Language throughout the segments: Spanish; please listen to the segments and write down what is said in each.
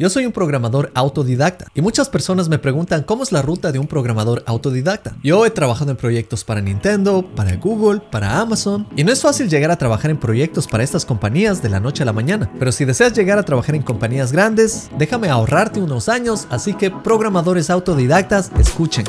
Yo soy un programador autodidacta y muchas personas me preguntan cómo es la ruta de un programador autodidacta. Yo he trabajado en proyectos para Nintendo, para Google, para Amazon y no es fácil llegar a trabajar en proyectos para estas compañías de la noche a la mañana. Pero si deseas llegar a trabajar en compañías grandes, déjame ahorrarte unos años, así que programadores autodidactas, escuchen.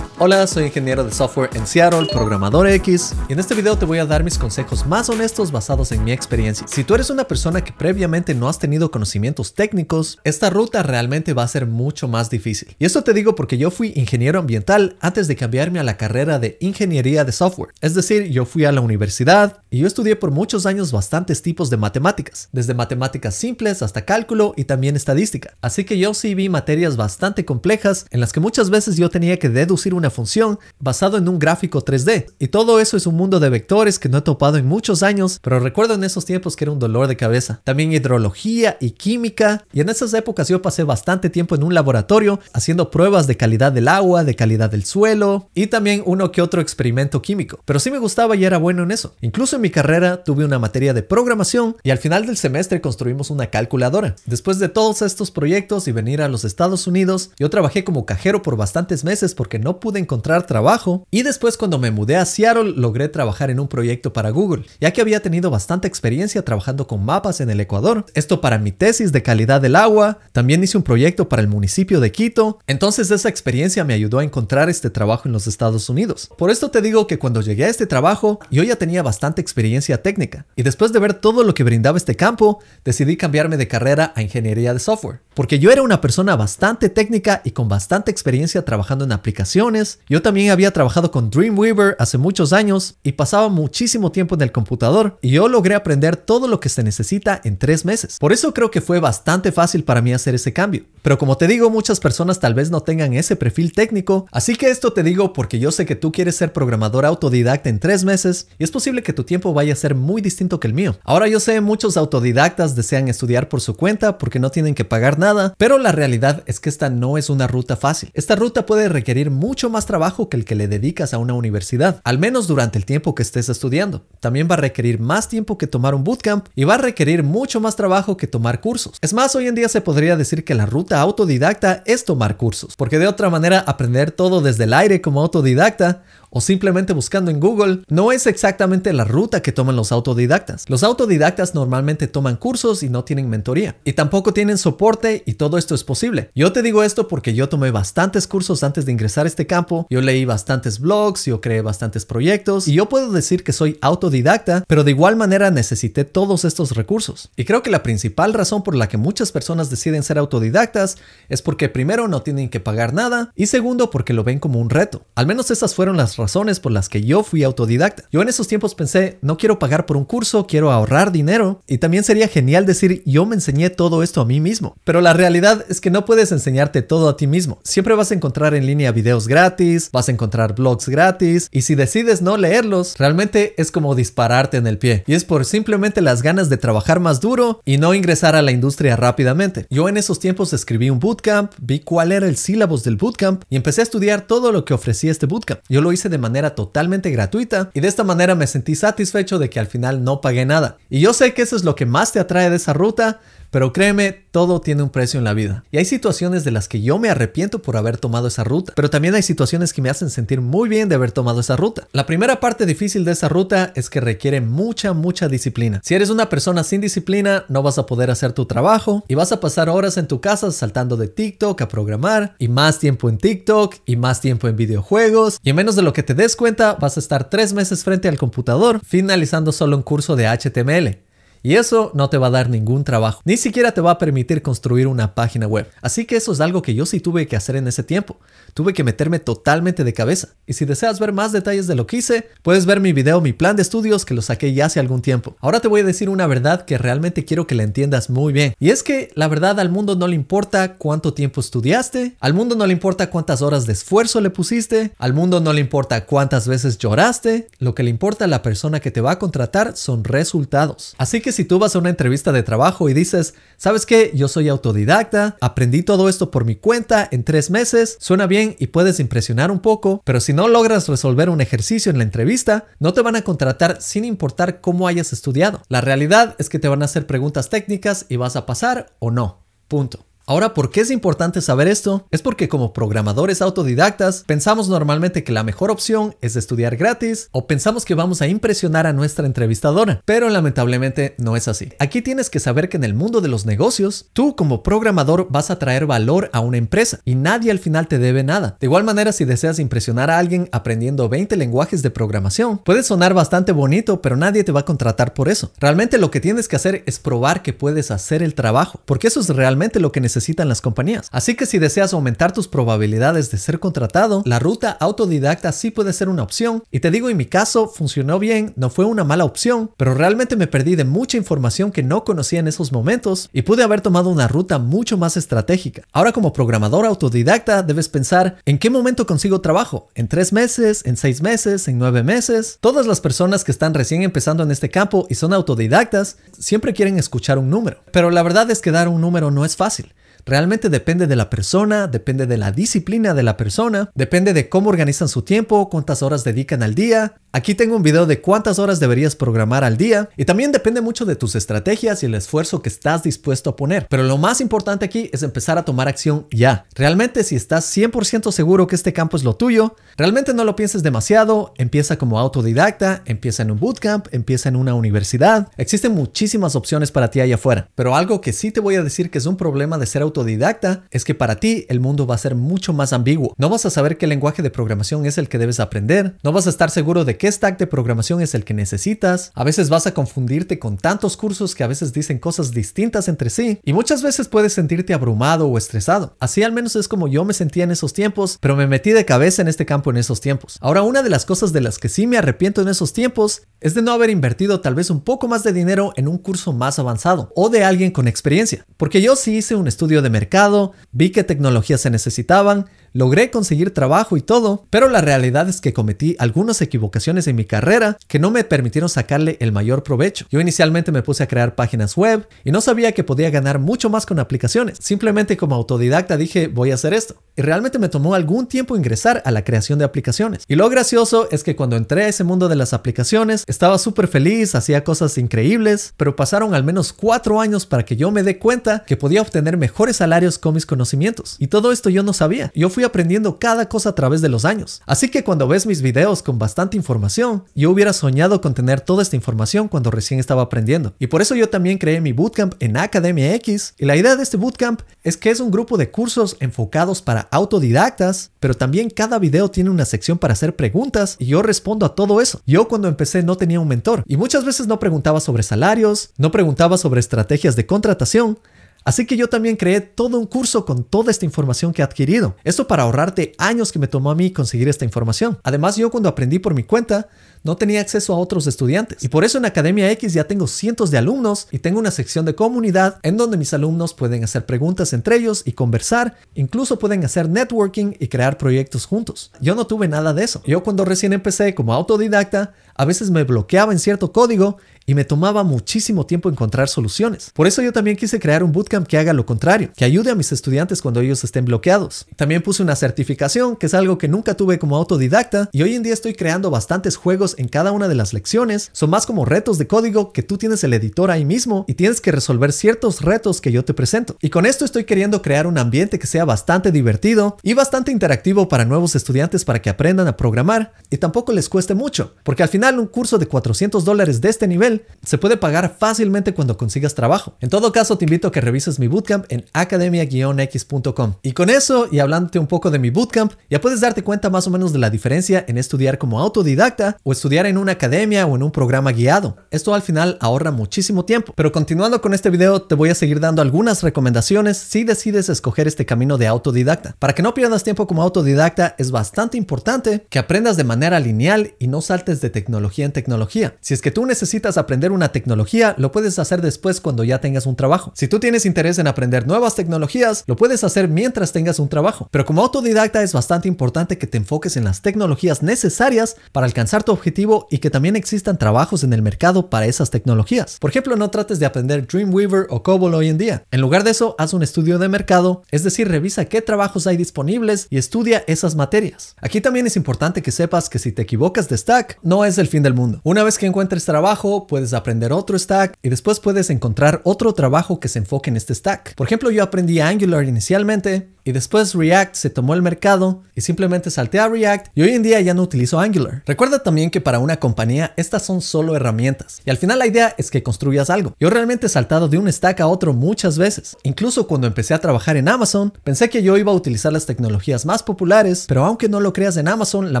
Hola, soy ingeniero de software en Seattle, programador X, y en este video te voy a dar mis consejos más honestos basados en mi experiencia. Si tú eres una persona que previamente no has tenido conocimientos técnicos, esta ruta realmente va a ser mucho más difícil. Y esto te digo porque yo fui ingeniero ambiental antes de cambiarme a la carrera de ingeniería de software. Es decir, yo fui a la universidad y yo estudié por muchos años bastantes tipos de matemáticas, desde matemáticas simples hasta cálculo y también estadística. Así que yo sí vi materias bastante complejas en las que muchas veces yo tenía que deducir una función basado en un gráfico 3D. Y todo eso es un mundo de vectores que no he topado en muchos años, pero recuerdo en esos tiempos que era un dolor de cabeza. También hidrología y química. Y en esas épocas yo pasé bastante tiempo en un laboratorio haciendo pruebas de calidad del agua, de calidad del suelo y también uno que otro experimento químico. Pero sí me gustaba y era bueno en eso. Incluso en mi carrera tuve una materia de programación y al final del semestre construimos una calculadora. Después de todos estos proyectos y venir a los Estados Unidos, yo trabajé como cajero por bastantes meses porque no pude encontrar trabajo y después cuando me mudé a Seattle logré trabajar en un proyecto para Google, ya que había tenido bastante experiencia trabajando con mapas en el Ecuador. Esto para mi tesis de calidad del agua, también hice un proyecto para el municipio de Quito, entonces esa experiencia me ayudó a encontrar este trabajo en los Estados Unidos. Por esto te digo que cuando llegué a este trabajo yo ya tenía bastante experiencia técnica y después de ver todo lo que brindaba este campo, decidí cambiarme de carrera a ingeniería de software, porque yo era una persona bastante técnica y con bastante experiencia trabajando en aplicaciones, yo también había trabajado con Dreamweaver hace muchos años y pasaba muchísimo tiempo en el computador y yo logré aprender todo lo que se necesita en tres meses. Por eso creo que fue bastante fácil para mí hacer ese cambio. Pero como te digo, muchas personas tal vez no tengan ese perfil técnico, así que esto te digo porque yo sé que tú quieres ser programador autodidacta en tres meses y es posible que tu tiempo vaya a ser muy distinto que el mío. Ahora yo sé muchos autodidactas desean estudiar por su cuenta porque no tienen que pagar nada, pero la realidad es que esta no es una ruta fácil. Esta ruta puede requerir mucho más trabajo que el que le dedicas a una universidad, al menos durante el tiempo que estés estudiando. También va a requerir más tiempo que tomar un bootcamp y va a requerir mucho más trabajo que tomar cursos. Es más, hoy en día se podría decir que la ruta autodidacta es tomar cursos, porque de otra manera aprender todo desde el aire como autodidacta o simplemente buscando en Google no es exactamente la ruta que toman los autodidactas. Los autodidactas normalmente toman cursos y no tienen mentoría. Y tampoco tienen soporte y todo esto es posible. Yo te digo esto porque yo tomé bastantes cursos antes de ingresar a este campo. Yo leí bastantes blogs, yo creé bastantes proyectos y yo puedo decir que soy autodidacta, pero de igual manera necesité todos estos recursos. Y creo que la principal razón por la que muchas personas deciden ser autodidactas es porque primero no tienen que pagar nada y segundo porque lo ven como un reto. Al menos esas fueron las razones por las que yo fui autodidacta. Yo en esos tiempos pensé, no quiero pagar por un curso, quiero ahorrar dinero y también sería genial decir, yo me enseñé todo esto a mí mismo. Pero la realidad es que no puedes enseñarte todo a ti mismo. Siempre vas a encontrar en línea videos gratis, vas a encontrar blogs gratis y si decides no leerlos, realmente es como dispararte en el pie. Y es por simplemente las ganas de trabajar más duro y no ingresar a la industria rápidamente. Yo en esos tiempos escribí un bootcamp, vi cuál era el sílabus del bootcamp y empecé a estudiar todo lo que ofrecía este bootcamp. Yo lo hice de manera totalmente gratuita y de esta manera me sentí satisfecho de que al final no pagué nada. Y yo sé que eso es lo que más te atrae de esa ruta, pero créeme, todo tiene un precio en la vida. Y hay situaciones de las que yo me arrepiento por haber tomado esa ruta, pero también hay situaciones que me hacen sentir muy bien de haber tomado esa ruta. La primera parte difícil de esa ruta es que requiere mucha, mucha disciplina. Si eres una persona sin disciplina, no vas a poder hacer tu trabajo y vas a pasar horas en tu casa saltando de TikTok a programar y más tiempo en TikTok y más tiempo en videojuegos y en menos de lo que te des cuenta vas a estar tres meses frente al computador finalizando solo un curso de HTML. Y eso no te va a dar ningún trabajo, ni siquiera te va a permitir construir una página web. Así que eso es algo que yo sí tuve que hacer en ese tiempo. Tuve que meterme totalmente de cabeza. Y si deseas ver más detalles de lo que hice, puedes ver mi video, mi plan de estudios que lo saqué ya hace algún tiempo. Ahora te voy a decir una verdad que realmente quiero que la entiendas muy bien. Y es que la verdad al mundo no le importa cuánto tiempo estudiaste, al mundo no le importa cuántas horas de esfuerzo le pusiste, al mundo no le importa cuántas veces lloraste, lo que le importa a la persona que te va a contratar son resultados. Así que si tú vas a una entrevista de trabajo y dices, ¿sabes qué? Yo soy autodidacta, aprendí todo esto por mi cuenta en tres meses, suena bien y puedes impresionar un poco, pero si no logras resolver un ejercicio en la entrevista, no te van a contratar sin importar cómo hayas estudiado. La realidad es que te van a hacer preguntas técnicas y vas a pasar o no. Punto. Ahora, ¿por qué es importante saber esto? Es porque como programadores autodidactas pensamos normalmente que la mejor opción es estudiar gratis o pensamos que vamos a impresionar a nuestra entrevistadora, pero lamentablemente no es así. Aquí tienes que saber que en el mundo de los negocios, tú como programador vas a traer valor a una empresa y nadie al final te debe nada. De igual manera, si deseas impresionar a alguien aprendiendo 20 lenguajes de programación, puede sonar bastante bonito, pero nadie te va a contratar por eso. Realmente lo que tienes que hacer es probar que puedes hacer el trabajo, porque eso es realmente lo que necesitas necesitan las compañías. Así que si deseas aumentar tus probabilidades de ser contratado, la ruta autodidacta sí puede ser una opción. Y te digo, en mi caso funcionó bien, no fue una mala opción, pero realmente me perdí de mucha información que no conocía en esos momentos y pude haber tomado una ruta mucho más estratégica. Ahora como programador autodidacta debes pensar en qué momento consigo trabajo, en tres meses, en seis meses, en nueve meses. Todas las personas que están recién empezando en este campo y son autodidactas siempre quieren escuchar un número, pero la verdad es que dar un número no es fácil. Realmente depende de la persona, depende de la disciplina de la persona, depende de cómo organizan su tiempo, cuántas horas dedican al día. Aquí tengo un video de cuántas horas deberías programar al día y también depende mucho de tus estrategias y el esfuerzo que estás dispuesto a poner. Pero lo más importante aquí es empezar a tomar acción ya. Realmente si estás 100% seguro que este campo es lo tuyo, realmente no lo pienses demasiado, empieza como autodidacta, empieza en un bootcamp, empieza en una universidad. Existen muchísimas opciones para ti allá afuera, pero algo que sí te voy a decir que es un problema de ser autodidacta autodidacta es que para ti el mundo va a ser mucho más ambiguo. No vas a saber qué lenguaje de programación es el que debes aprender, no vas a estar seguro de qué stack de programación es el que necesitas, a veces vas a confundirte con tantos cursos que a veces dicen cosas distintas entre sí y muchas veces puedes sentirte abrumado o estresado. Así al menos es como yo me sentía en esos tiempos, pero me metí de cabeza en este campo en esos tiempos. Ahora una de las cosas de las que sí me arrepiento en esos tiempos es de no haber invertido tal vez un poco más de dinero en un curso más avanzado o de alguien con experiencia, porque yo sí hice un estudio mercado, vi qué tecnologías se necesitaban, logré conseguir trabajo y todo, pero la realidad es que cometí algunas equivocaciones en mi carrera que no me permitieron sacarle el mayor provecho. Yo inicialmente me puse a crear páginas web y no sabía que podía ganar mucho más con aplicaciones. Simplemente como autodidacta dije voy a hacer esto. Y realmente me tomó algún tiempo ingresar a la creación de aplicaciones. Y lo gracioso es que cuando entré a ese mundo de las aplicaciones estaba súper feliz, hacía cosas increíbles, pero pasaron al menos cuatro años para que yo me dé cuenta que podía obtener mejores salarios con mis conocimientos. Y todo esto yo no sabía. Yo fui aprendiendo cada cosa a través de los años. Así que cuando ves mis videos con bastante información, yo hubiera soñado con tener toda esta información cuando recién estaba aprendiendo. Y por eso yo también creé mi bootcamp en Academia X. Y la idea de este bootcamp es que es un grupo de cursos enfocados para autodidactas, pero también cada video tiene una sección para hacer preguntas y yo respondo a todo eso. Yo cuando empecé no tenía un mentor y muchas veces no preguntaba sobre salarios, no preguntaba sobre estrategias de contratación, Así que yo también creé todo un curso con toda esta información que he adquirido. Esto para ahorrarte años que me tomó a mí conseguir esta información. Además, yo cuando aprendí por mi cuenta, no tenía acceso a otros estudiantes. Y por eso en Academia X ya tengo cientos de alumnos y tengo una sección de comunidad en donde mis alumnos pueden hacer preguntas entre ellos y conversar. Incluso pueden hacer networking y crear proyectos juntos. Yo no tuve nada de eso. Yo cuando recién empecé como autodidacta, a veces me bloqueaba en cierto código y me tomaba muchísimo tiempo encontrar soluciones. Por eso yo también quise crear un bootcamp que haga lo contrario, que ayude a mis estudiantes cuando ellos estén bloqueados. También puse una certificación, que es algo que nunca tuve como autodidacta, y hoy en día estoy creando bastantes juegos en cada una de las lecciones. Son más como retos de código que tú tienes el editor ahí mismo y tienes que resolver ciertos retos que yo te presento. Y con esto estoy queriendo crear un ambiente que sea bastante divertido y bastante interactivo para nuevos estudiantes para que aprendan a programar y tampoco les cueste mucho, porque al final un curso de 400 dólares de este nivel se puede pagar fácilmente cuando consigas trabajo. En todo caso, te invito a que revises mi bootcamp en academia-x.com. Y con eso, y hablándote un poco de mi bootcamp, ya puedes darte cuenta más o menos de la diferencia en estudiar como autodidacta o estudiar en una academia o en un programa guiado. Esto al final ahorra muchísimo tiempo. Pero continuando con este video, te voy a seguir dando algunas recomendaciones si decides escoger este camino de autodidacta. Para que no pierdas tiempo como autodidacta, es bastante importante que aprendas de manera lineal y no saltes de tecnología en tecnología. Si es que tú necesitas aprender aprender una tecnología, lo puedes hacer después cuando ya tengas un trabajo. Si tú tienes interés en aprender nuevas tecnologías, lo puedes hacer mientras tengas un trabajo. Pero como autodidacta es bastante importante que te enfoques en las tecnologías necesarias para alcanzar tu objetivo y que también existan trabajos en el mercado para esas tecnologías. Por ejemplo, no trates de aprender Dreamweaver o COBOL hoy en día. En lugar de eso, haz un estudio de mercado, es decir, revisa qué trabajos hay disponibles y estudia esas materias. Aquí también es importante que sepas que si te equivocas de stack, no es el fin del mundo. Una vez que encuentres trabajo, puedes aprender otro stack y después puedes encontrar otro trabajo que se enfoque en este stack. Por ejemplo, yo aprendí Angular inicialmente y después React se tomó el mercado y simplemente salté a React y hoy en día ya no utilizo Angular. Recuerda también que para una compañía estas son solo herramientas y al final la idea es que construyas algo. Yo realmente he saltado de un stack a otro muchas veces. Incluso cuando empecé a trabajar en Amazon, pensé que yo iba a utilizar las tecnologías más populares, pero aunque no lo creas en Amazon, la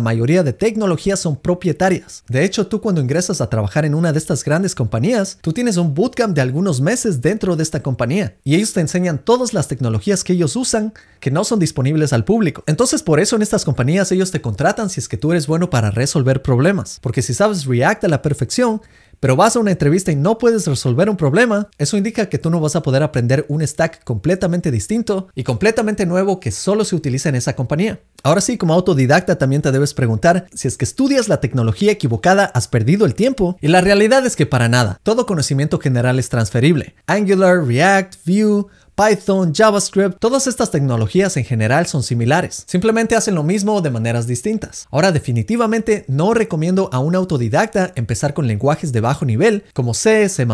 mayoría de tecnologías son propietarias. De hecho, tú cuando ingresas a trabajar en una de estas grandes compañías, tú tienes un bootcamp de algunos meses dentro de esta compañía y ellos te enseñan todas las tecnologías que ellos usan que no son disponibles al público. Entonces por eso en estas compañías ellos te contratan si es que tú eres bueno para resolver problemas. Porque si sabes React a la perfección, pero vas a una entrevista y no puedes resolver un problema, eso indica que tú no vas a poder aprender un stack completamente distinto y completamente nuevo que solo se utiliza en esa compañía. Ahora sí, como autodidacta también te debes preguntar si es que estudias la tecnología equivocada has perdido el tiempo y la realidad es que para nada, todo conocimiento general es transferible. Angular, React, Vue, Python, JavaScript, todas estas tecnologías en general son similares. Simplemente hacen lo mismo de maneras distintas. Ahora definitivamente no recomiendo a un autodidacta empezar con lenguajes de bajo nivel como C, C++,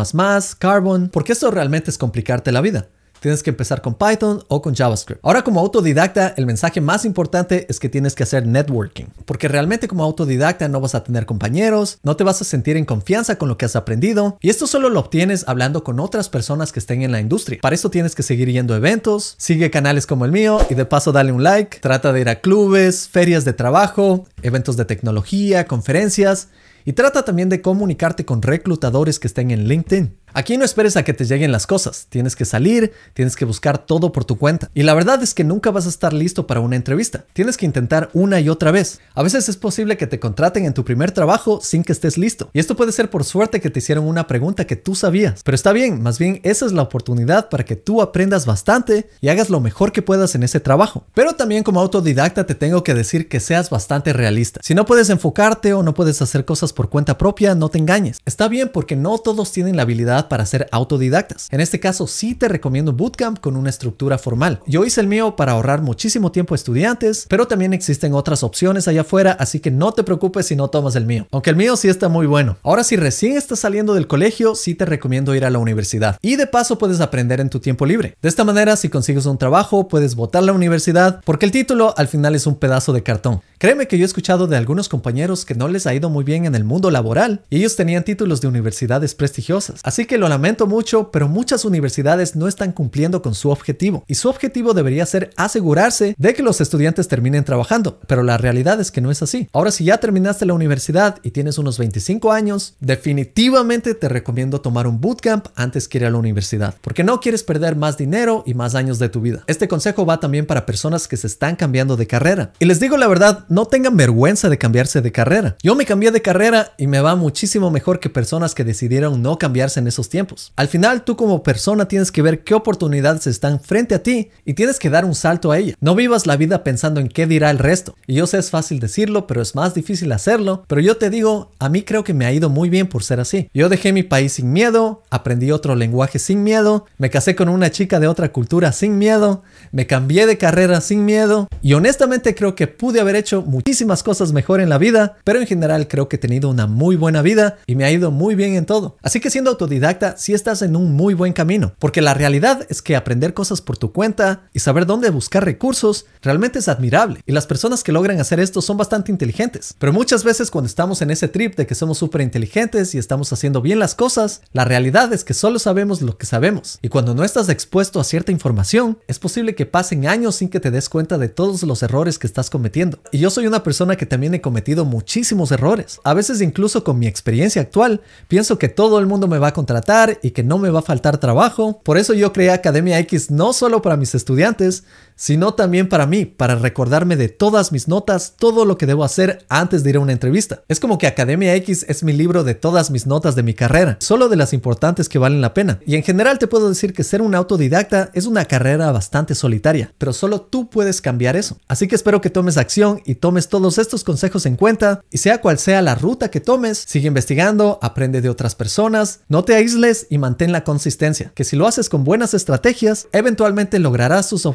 Carbon, porque esto realmente es complicarte la vida tienes que empezar con Python o con JavaScript. Ahora como autodidacta, el mensaje más importante es que tienes que hacer networking, porque realmente como autodidacta no vas a tener compañeros, no te vas a sentir en confianza con lo que has aprendido, y esto solo lo obtienes hablando con otras personas que estén en la industria. Para eso tienes que seguir yendo a eventos, sigue canales como el mío y de paso dale un like, trata de ir a clubes, ferias de trabajo, eventos de tecnología, conferencias, y trata también de comunicarte con reclutadores que estén en LinkedIn. Aquí no esperes a que te lleguen las cosas, tienes que salir, tienes que buscar todo por tu cuenta. Y la verdad es que nunca vas a estar listo para una entrevista, tienes que intentar una y otra vez. A veces es posible que te contraten en tu primer trabajo sin que estés listo. Y esto puede ser por suerte que te hicieron una pregunta que tú sabías. Pero está bien, más bien esa es la oportunidad para que tú aprendas bastante y hagas lo mejor que puedas en ese trabajo. Pero también como autodidacta te tengo que decir que seas bastante realista. Si no puedes enfocarte o no puedes hacer cosas por cuenta propia, no te engañes. Está bien porque no todos tienen la habilidad para ser autodidactas. En este caso sí te recomiendo bootcamp con una estructura formal. Yo hice el mío para ahorrar muchísimo tiempo a estudiantes, pero también existen otras opciones allá afuera, así que no te preocupes si no tomas el mío. Aunque el mío sí está muy bueno. Ahora si recién estás saliendo del colegio, sí te recomiendo ir a la universidad. Y de paso puedes aprender en tu tiempo libre. De esta manera, si consigues un trabajo, puedes votar la universidad, porque el título al final es un pedazo de cartón. Créeme que yo he escuchado de algunos compañeros que no les ha ido muy bien en el mundo laboral y ellos tenían títulos de universidades prestigiosas. Así que lo lamento mucho, pero muchas universidades no están cumpliendo con su objetivo y su objetivo debería ser asegurarse de que los estudiantes terminen trabajando, pero la realidad es que no es así. Ahora si ya terminaste la universidad y tienes unos 25 años, definitivamente te recomiendo tomar un bootcamp antes que ir a la universidad, porque no quieres perder más dinero y más años de tu vida. Este consejo va también para personas que se están cambiando de carrera. Y les digo la verdad, no tengan vergüenza de cambiarse de carrera. Yo me cambié de carrera y me va muchísimo mejor que personas que decidieron no cambiarse en esos tiempos. Al final tú como persona tienes que ver qué oportunidades están frente a ti y tienes que dar un salto a ella. No vivas la vida pensando en qué dirá el resto. Y yo sé es fácil decirlo, pero es más difícil hacerlo. Pero yo te digo, a mí creo que me ha ido muy bien por ser así. Yo dejé mi país sin miedo, aprendí otro lenguaje sin miedo, me casé con una chica de otra cultura sin miedo, me cambié de carrera sin miedo y honestamente creo que pude haber hecho muchísimas cosas mejor en la vida, pero en general creo que he tenido una muy buena vida y me ha ido muy bien en todo. Así que siendo autodidacta, sí estás en un muy buen camino, porque la realidad es que aprender cosas por tu cuenta y saber dónde buscar recursos realmente es admirable. Y las personas que logran hacer esto son bastante inteligentes. Pero muchas veces cuando estamos en ese trip de que somos súper inteligentes y estamos haciendo bien las cosas, la realidad es que solo sabemos lo que sabemos. Y cuando no estás expuesto a cierta información, es posible que pasen años sin que te des cuenta de todos los errores que estás cometiendo. Y yo soy una persona que también he cometido muchísimos errores. A veces incluso con mi experiencia actual, pienso que todo el mundo me va a contratar y que no me va a faltar trabajo. Por eso yo creé Academia X no solo para mis estudiantes, sino también para mí, para recordarme de todas mis notas, todo lo que debo hacer antes de ir a una entrevista. Es como que Academia X es mi libro de todas mis notas de mi carrera, solo de las importantes que valen la pena. Y en general te puedo decir que ser un autodidacta es una carrera bastante solitaria, pero solo tú puedes cambiar eso. Así que espero que tomes acción y tomes todos estos consejos en cuenta y sea cual sea la ruta que tomes, sigue investigando, aprende de otras personas, no te aísles y mantén la consistencia, que si lo haces con buenas estrategias, eventualmente lograrás sus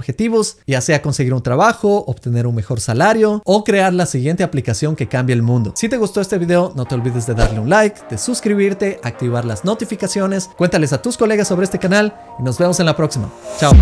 ya sea conseguir un trabajo, obtener un mejor salario o crear la siguiente aplicación que cambie el mundo. Si te gustó este video, no te olvides de darle un like, de suscribirte, activar las notificaciones, cuéntales a tus colegas sobre este canal y nos vemos en la próxima. Chao.